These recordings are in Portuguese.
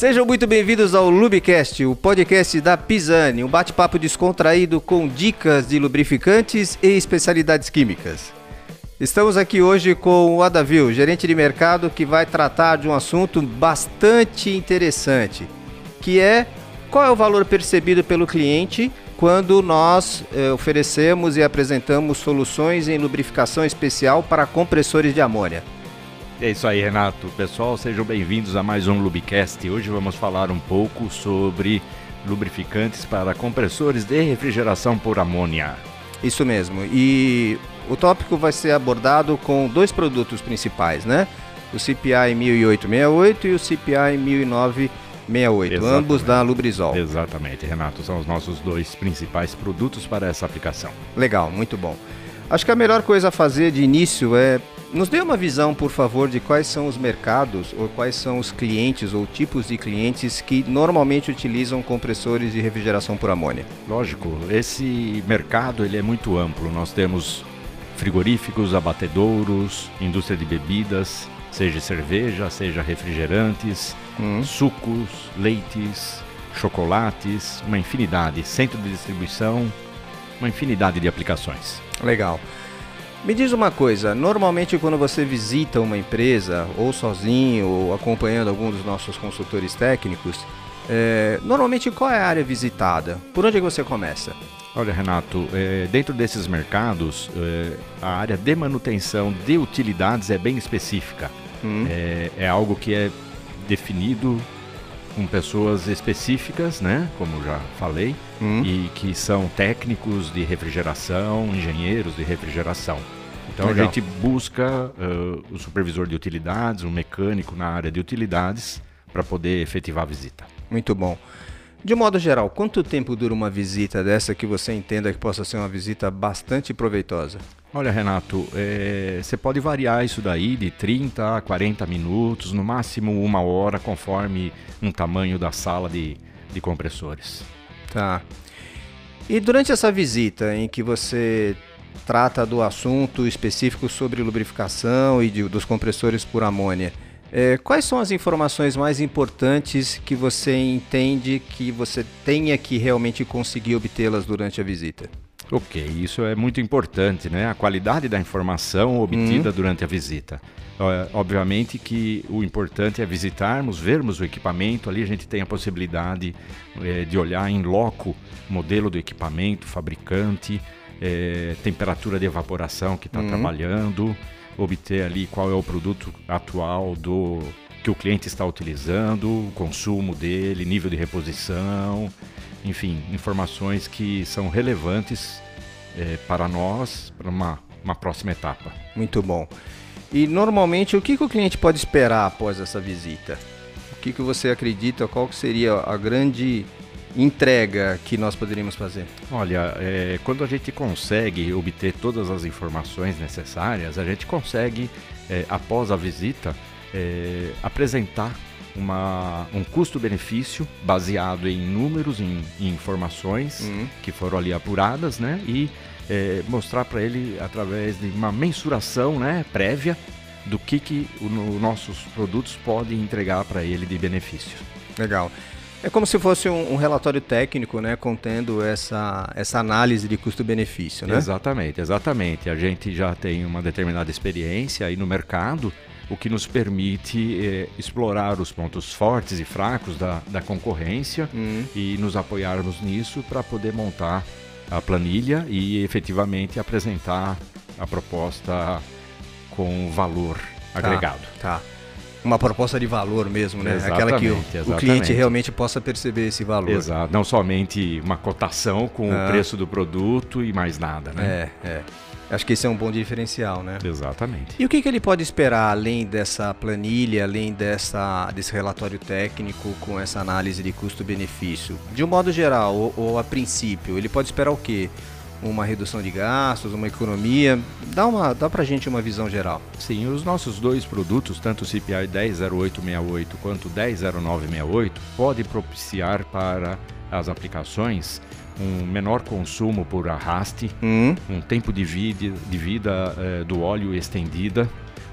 Sejam muito bem-vindos ao Lubicast, o podcast da Pisani, um bate-papo descontraído com dicas de lubrificantes e especialidades químicas. Estamos aqui hoje com o Adavil, gerente de mercado, que vai tratar de um assunto bastante interessante, que é qual é o valor percebido pelo cliente quando nós eh, oferecemos e apresentamos soluções em lubrificação especial para compressores de amônia. É isso aí, Renato. Pessoal, sejam bem-vindos a mais um Lubicast. Hoje vamos falar um pouco sobre lubrificantes para compressores de refrigeração por amônia. Isso mesmo. E o tópico vai ser abordado com dois produtos principais, né? O CPI 1868 e o CPI 1968, Exatamente. ambos da Lubrizol. Exatamente, Renato. São os nossos dois principais produtos para essa aplicação. Legal, muito bom. Acho que a melhor coisa a fazer de início é nos dê uma visão, por favor, de quais são os mercados ou quais são os clientes ou tipos de clientes que normalmente utilizam compressores de refrigeração por amônia. Lógico, esse mercado ele é muito amplo. Nós temos frigoríficos, abatedouros, indústria de bebidas, seja cerveja, seja refrigerantes, Hum, sucos, leites, chocolates, uma infinidade, centro de distribuição, uma infinidade de aplicações. legal. Me diz uma coisa, normalmente quando você visita uma empresa, ou sozinho, ou acompanhando algum dos nossos consultores técnicos, é, normalmente qual é a área visitada? Por onde é que você começa? Olha, Renato, eh, dentro desses mercados, eh, a área de manutenção de utilidades é bem específica. Hum, É, é algo que é definido com pessoas específicas, né? Como já falei, hum, e que são técnicos de refrigeração, engenheiros de refrigeração. Então Legal. a gente busca eh, o supervisor de utilidades, um mecânico na área de utilidades, para poder efetivar a visita. Muito bom. De modo geral, quanto tempo dura uma visita dessa que você entenda que possa ser uma visita bastante proveitosa? Olha, Renato, eh, você pode variar isso daí de 30 a 40 minutos, no máximo uma hora, conforme um tamanho da sala de, de compressores. Tá. E durante essa visita em que você trata do assunto específico sobre lubrificação e de- dos compressores por amônia, eh, quais são as informações mais importantes que você entende que você tenha que realmente conseguir obtê-las durante a visita? Ok, isso é muito importante, né? A qualidade da informação obtida durante a visita. Obviamente que o importante é visitarmos, vermos o equipamento. Ali a gente tem a possibilidade eh, de olhar em loco o modelo do equipamento, fabricante, eh, temperatura de evaporação que está Uhum. trabalhando, obter ali qual é o produto atual do que o cliente está utilizando, o consumo dele, nível de reposição, enfim, informações que são relevantes eh, para nós para uma, uma próxima etapa. Muito bom. E normalmente o que, que o cliente pode esperar após essa visita? O que, que você acredita? Qual que seria a grande entrega que nós poderíamos fazer? Olha, eh, quando a gente consegue obter todas as informações necessárias, a gente consegue, eh, após a visita, eh, apresentar uma, um custo-benefício baseado em números, em, em informações Hum, que foram ali apuradas, né? E eh, mostrar para ele através de uma mensuração, né, prévia do que que os nossos produtos podem entregar para ele de benefício. legal. É como se fosse um, um relatório técnico, né, contendo essa, essa análise de custo-benefício, né? Exatamente, exatamente. A gente já tem uma determinada experiência aí no mercado, o que nos permite eh, explorar os pontos fortes e fracos da, da concorrência Hum, e nos apoiarmos nisso para poder montar a planilha e efetivamente apresentar a proposta com valor agregado. tá. Uma proposta de valor mesmo, né? Aquela que o, Exatamente, o exatamente. cliente realmente possa perceber esse valor. Exato. Não somente uma cotação com Ah. o preço do produto e mais nada, né? É, é. Acho que esse é um bom diferencial, né? Exatamente. E o que, que ele pode esperar além dessa planilha, além dessa, desse relatório técnico com essa análise de custo-benefício? De um modo geral, ou, ou a princípio, ele pode esperar o quê? Uma redução de gastos, uma economia? Dá, uma, dá pra gente uma visão geral. Sim, os nossos dois produtos, tanto o CPI 100868 quanto o 100968, podem propiciar para as aplicações um menor consumo por arraste, Hum, um tempo de vida, de vida eh, do óleo estendida,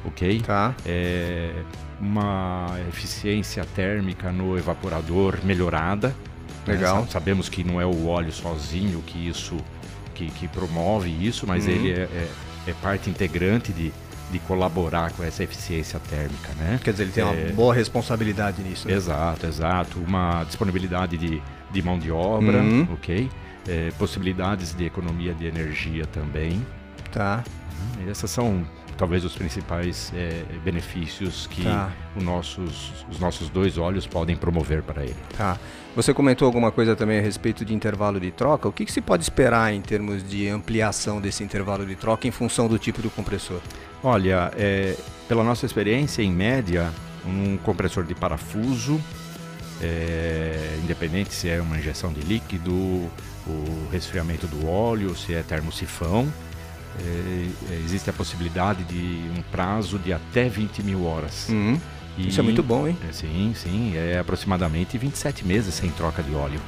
ok? tá. É, uma eficiência térmica no evaporador melhorada. né? Legal. Sa- Sabemos que não é o óleo sozinho que isso que, que promove isso, mas Uhum. ele é, é- é parte integrante de, de colaborar com essa eficiência térmica, né? Quer dizer, ele tem uma É. boa responsabilidade nisso. né? Exato, exato. Uma disponibilidade de, de mão de obra, Uhum. ok? É, possibilidades de economia de energia também. Tá. E Essas são talvez os principais é, benefícios que Tá. nossos, os nossos dois óleos podem promover para ele. Tá. Você comentou alguma coisa também a respeito de intervalo de troca. O que, que se pode esperar em termos de ampliação desse intervalo de troca em função do tipo do compressor? Olha, é, pela nossa experiência, em média, um compressor de parafuso, é, independente se é uma injeção de líquido, o resfriamento do óleo, se é termosifão, é, é, existe a possibilidade de um prazo de até 20 mil horas. Hum, E- isso é muito bom, hein? É, Sim, sim, é aproximadamente 27 meses sem troca de óleo.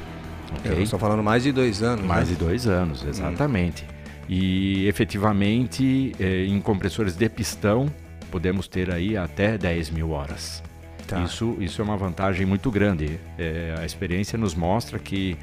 ok? Eu estou falando mais de dois anos. Mais né? de dois anos, exatamente. E efetivamente, eh, em compressores de pistão, podemos ter aí até 10 mil horas. Tá. Isso, isso é uma vantagem muito grande. Eh, a experiência nos mostra que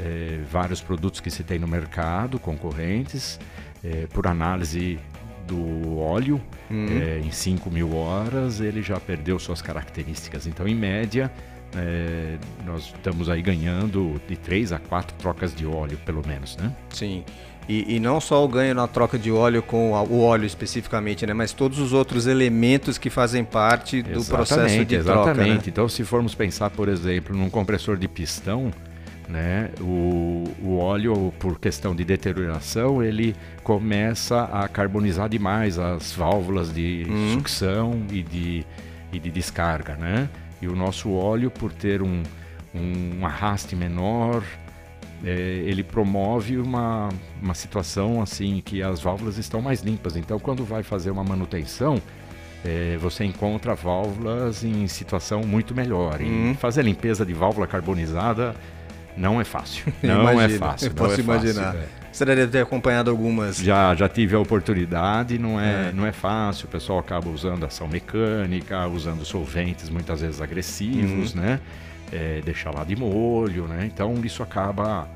eh, vários produtos que se tem no mercado, concorrentes, eh, por análise do óleo, Uhum. eh, em 5 mil horas, ele já perdeu suas características. Então, em média, eh, nós estamos aí ganhando de 3 a 4 trocas de óleo, pelo menos, né? Sim. E, e não só o ganho na troca de óleo com o óleo especificamente, né? Mas todos os outros elementos que fazem parte do processo de troca, né? Exatamente. Então, se formos pensar, por exemplo, num compressor de pistão, né, o, o óleo, por questão de deterioração, ele começa a carbonizar demais as válvulas de Uhum. sucção e de, e de descarga, né? E o nosso óleo, por ter um, um arraste menor, é, ele promove uma, uma situação assim que as válvulas estão mais limpas. Então, quando vai fazer uma manutenção, é, você encontra válvulas em situação muito melhor. Uhum. E fazer limpeza de válvula carbonizada não é fácil. Não é fácil. eu não posso é fácil, imaginar. é. Você deve ter acompanhado algumas. Já, já tive a oportunidade, não é, É. não é fácil, o pessoal acaba usando ação mecânica, usando solventes muitas vezes agressivos, Uhum. né? É, deixar lá de molho, né? Então isso acaba,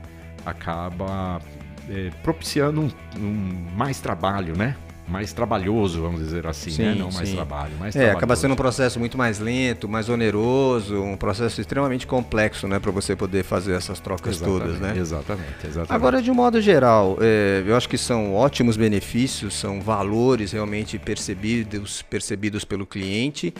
acaba é, propiciando um, um mais trabalho, né? Mais trabalhoso, vamos dizer assim, né? Sim, Não mais sim. trabalho, mais É, acaba sendo um processo muito mais lento, mais oneroso, um processo extremamente complexo, né, para você poder fazer essas trocas todas, né? Exatamente, exatamente. Agora, de um modo geral, é, eu acho que são ótimos benefícios, são valores realmente percebidos, percebidos pelo cliente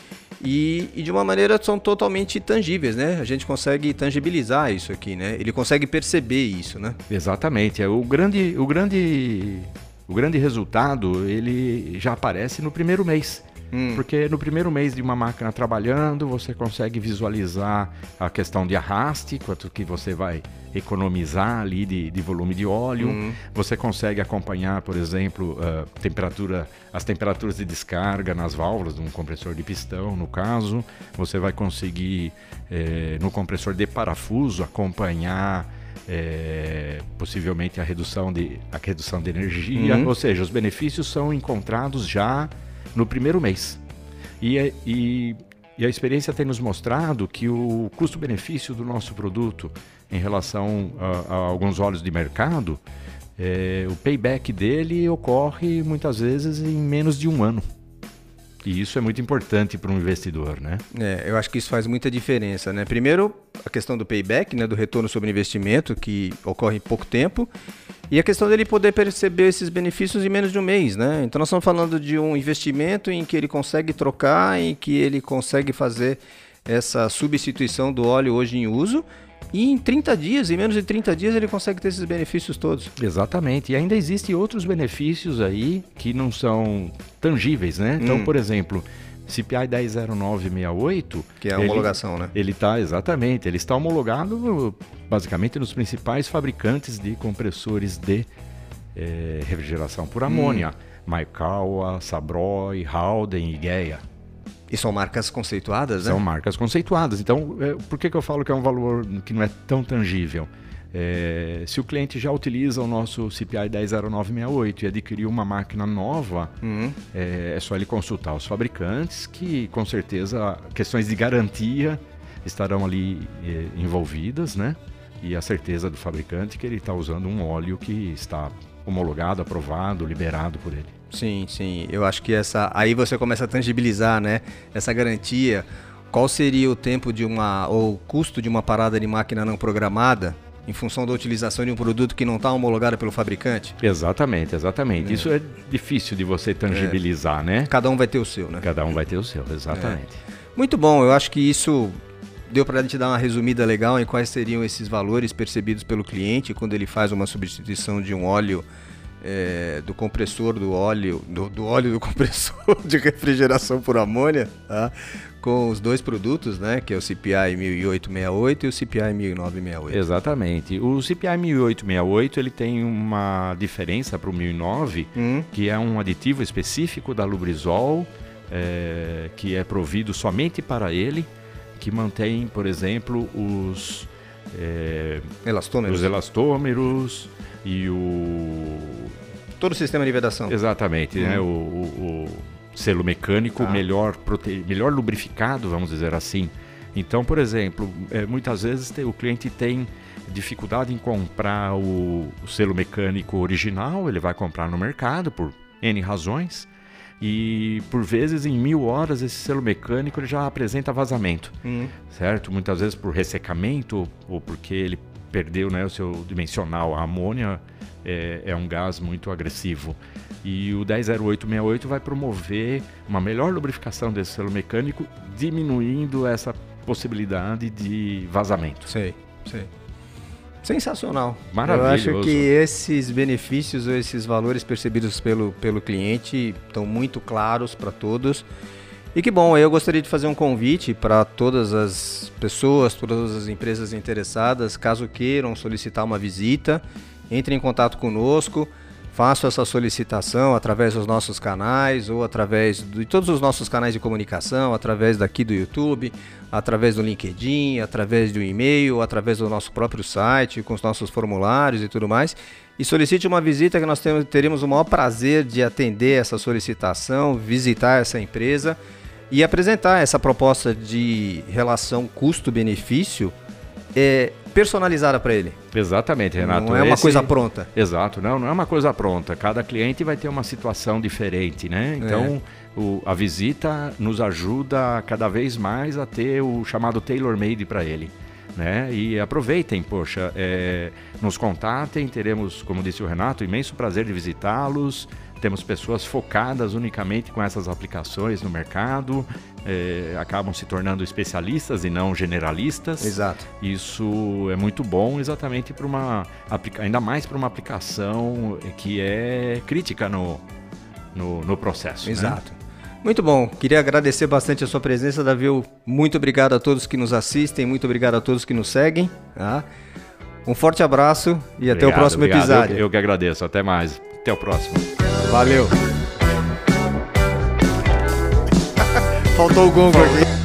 e, e de uma maneira são totalmente tangíveis, né? A gente consegue tangibilizar isso aqui, né? Ele consegue perceber isso, né? Exatamente. É, O grande, o grande, o grande resultado ele já aparece no primeiro mês. Hum. Porque no primeiro mês de uma máquina trabalhando, você consegue visualizar a questão de arraste, quanto que você vai economizar ali de, de volume de óleo. Uhum. Você consegue acompanhar, por exemplo, a temperatura, as temperaturas de descarga nas válvulas de um compressor de pistão, no caso. Você vai conseguir, eh, no compressor de parafuso, acompanhar eh, possivelmente a redução de, a redução de energia. Uhum. Ou seja, os benefícios são encontrados já no primeiro mês. E, é- e, e a experiência tem nos mostrado que o custo-benefício do nosso produto em relação a, a alguns óleos de mercado, é, o payback dele ocorre muitas vezes em menos de um ano. E isso é muito importante para um investidor, né? É, eu acho que isso faz muita diferença, né? Primeiro, a questão do payback, né, do retorno sobre investimento, que ocorre em pouco tempo, e a questão dele poder perceber esses benefícios em menos de um mês, né? Então nós estamos falando de um investimento em que ele consegue trocar, em que ele consegue fazer essa substituição do óleo hoje em uso, e em 30 dias, em menos de 30 dias, ele consegue ter esses benefícios todos. Exatamente. E ainda existem outros benefícios aí que não são tangíveis, né? Então, Hum. por exemplo, CPI 100968, Que é a ele- homologação, né? Ele está, exatamente, ele está homologado basicamente nos principais fabricantes de compressores de eh, refrigeração por amônia. Hum. Maikawa, Sabroy, Halden e Geia. E são marcas conceituadas, né? São marcas conceituadas. Então, eh, por que, que eu falo que é um valor que não é tão tangível? É, se o cliente já utiliza o nosso CPI 100968 e adquiriu uma máquina nova, uhum. é, é, só ele consultar os fabricantes, que com certeza questões de garantia estarão ali é, envolvidas, né? E a certeza do fabricante que ele está usando um óleo que está homologado, aprovado, liberado por ele. Sim, sim. Eu acho que essa. Aí você começa a tangibilizar, né? Essa garantia. Qual seria o tempo de uma. ou o custo de uma parada de máquina não programada em função da utilização de um produto que não está homologado pelo fabricante? Exatamente, exatamente. É. Isso é difícil de você tangibilizar, é. né? Cada um vai ter o seu, né? Cada um vai ter o seu, exatamente. É. Muito bom, eu acho que isso deu para a gente dar uma resumida legal em quais seriam esses valores percebidos pelo cliente quando ele faz uma substituição de um óleo é, do compressor do óleo, do, do, óleo do compressor de refrigeração por amônia, tá? com os dois produtos, né, que é o CPI 1868 e o CPI 1968. Exatamente. O CPI 1868 ele tem uma diferença para o 1009, hum. que é um aditivo específico da Lubrizol, é, que é provido somente para ele, que mantém, por exemplo, os é, elastômeros. os elastômeros e o todo o sistema de vedação. Exatamente, hum. né? O, o, o selo mecânico ah. melhor, prote... melhor lubrificado, vamos dizer assim. Então, por exemplo, é, muitas vezes o cliente tem dificuldade em comprar o, selo mecânico original, ele vai comprar no mercado por N razões. E por vezes em mil horas esse selo mecânico ele já apresenta vazamento, uhum. certo? Muitas vezes por ressecamento ou porque ele perdeu né, o seu dimensional. A amônia é, é um gás muito agressivo. E o 100868 vai promover uma melhor lubrificação desse selo mecânico, diminuindo essa possibilidade de vazamento. Sei, sei. Sensacional. Maravilhoso. Eu acho que esses benefícios ou esses valores percebidos pelo, pelo cliente estão muito claros para todos. E que bom, eu gostaria de fazer um convite para todas as pessoas, todas as empresas interessadas, caso queiram solicitar uma visita, entre em contato conosco faço essa solicitação através dos nossos canais ou através de todos os nossos canais de comunicação, através daqui do YouTube, através do LinkedIn, através do e-mail, através do nosso próprio site, com os nossos formulários e tudo mais. E solicite uma visita que nós teremos o maior prazer de atender essa solicitação, visitar essa empresa e apresentar essa proposta de relação custo-benefício é, personalizada para ele. Exatamente, Renato. Não é uma Esse... coisa pronta. Exato, não, não é uma coisa pronta. Cada cliente vai ter uma situação diferente, né? Então, é. o, a visita nos ajuda cada vez mais a ter o chamado tailor-made para ele. Né? E aproveitem, poxa, é, nos contatem, teremos, como disse o Renato, imenso prazer de visitá-los. Temos pessoas focadas unicamente com essas aplicações no mercado, é, acabam se tornando especialistas e não generalistas. Exato. Isso é muito bom, exatamente para uma ainda mais para uma aplicação que é crítica no, no, no processo. Né? Exato. Né? Muito bom. Queria agradecer bastante a sua presença, Davi. Muito obrigado a todos que nos assistem, muito obrigado a todos que nos seguem. Tá? Um forte abraço e obrigado, até o próximo obrigado. episódio. Eu, eu que agradeço. Até mais. Até o próximo. Valeu. Faltou o gongo aqui.